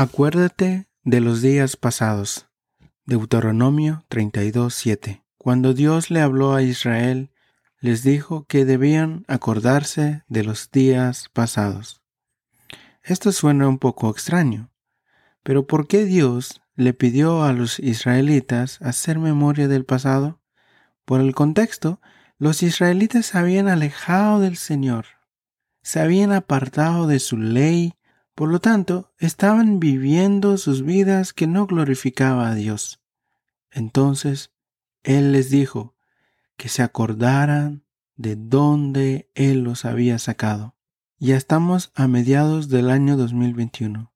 Acuérdate de los días pasados. Deuteronomio 32:7. Cuando Dios le habló a Israel, les dijo que debían acordarse de los días pasados. Esto suena un poco extraño, pero ¿por qué Dios le pidió a los israelitas hacer memoria del pasado? Por el contexto, los israelitas se habían alejado del Señor, se habían apartado de su ley por lo tanto, estaban viviendo sus vidas que no glorificaba a Dios. Entonces, Él les dijo que se acordaran de dónde Él los había sacado. Ya estamos a mediados del año 2021.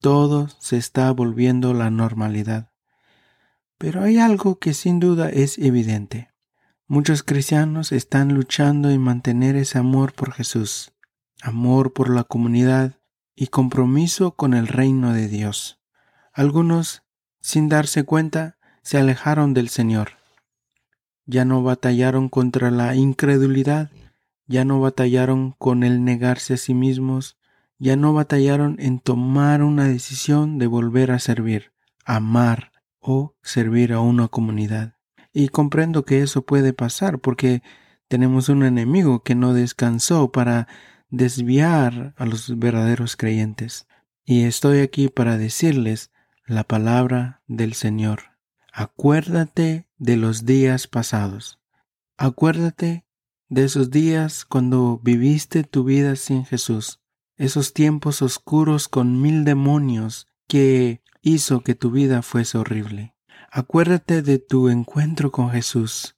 Todo se está volviendo la normalidad. Pero hay algo que sin duda es evidente. Muchos cristianos están luchando en mantener ese amor por Jesús, amor por la comunidad, y compromiso con el reino de Dios. Algunos, sin darse cuenta, se alejaron del Señor. Ya no batallaron contra la incredulidad, ya no batallaron con el negarse a sí mismos, ya no batallaron en tomar una decisión de volver a servir, amar o servir a una comunidad. Y comprendo que eso puede pasar porque tenemos un enemigo que no descansó para desviar a los verdaderos creyentes. Y estoy aquí para decirles la palabra del Señor. Acuérdate de los días pasados. Acuérdate de esos días cuando viviste tu vida sin Jesús, esos tiempos oscuros con mil demonios que hizo que tu vida fuese horrible. Acuérdate de tu encuentro con Jesús,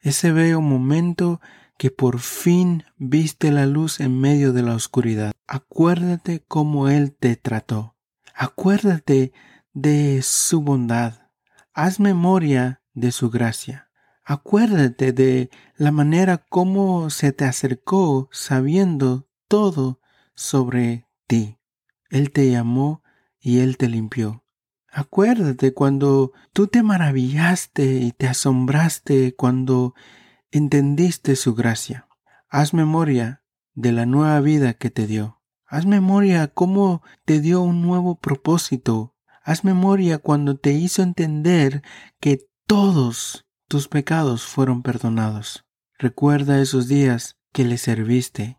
ese bello momento que por fin viste la luz en medio de la oscuridad. Acuérdate cómo Él te trató. Acuérdate de su bondad. Haz memoria de su gracia. Acuérdate de la manera como se te acercó sabiendo todo sobre ti. Él te llamó y Él te limpió. Acuérdate cuando tú te maravillaste y te asombraste cuando entendiste su gracia. Haz memoria de la nueva vida que te dio. Haz memoria cómo te dio un nuevo propósito. Haz memoria cuando te hizo entender que todos tus pecados fueron perdonados. Recuerda esos días que le serviste.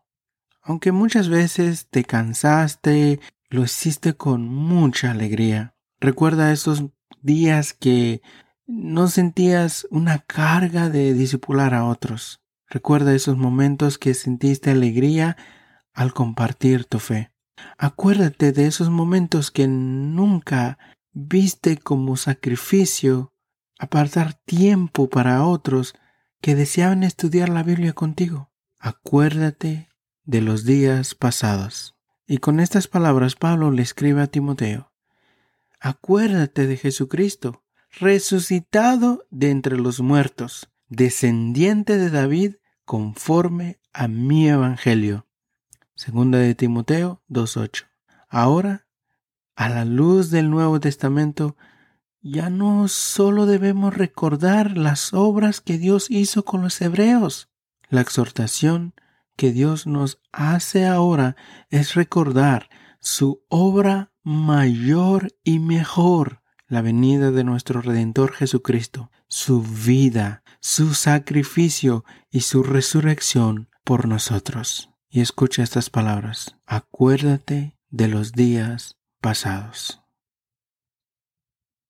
Aunque muchas veces te cansaste, lo hiciste con mucha alegría. Recuerda esos días que no sentías una carga de disipular a otros. Recuerda esos momentos que sentiste alegría al compartir tu fe. Acuérdate de esos momentos que nunca viste como sacrificio apartar tiempo para otros que deseaban estudiar la Biblia contigo. Acuérdate de los días pasados. Y con estas palabras Pablo le escribe a Timoteo. Acuérdate de Jesucristo resucitado de entre los muertos, descendiente de David conforme a mi evangelio. Segunda de Timoteo 2.8. Ahora, a la luz del Nuevo Testamento, ya no solo debemos recordar las obras que Dios hizo con los hebreos. La exhortación que Dios nos hace ahora es recordar su obra mayor y mejor la venida de nuestro Redentor Jesucristo, su vida, su sacrificio y su resurrección por nosotros. Y escucha estas palabras. Acuérdate de los días pasados.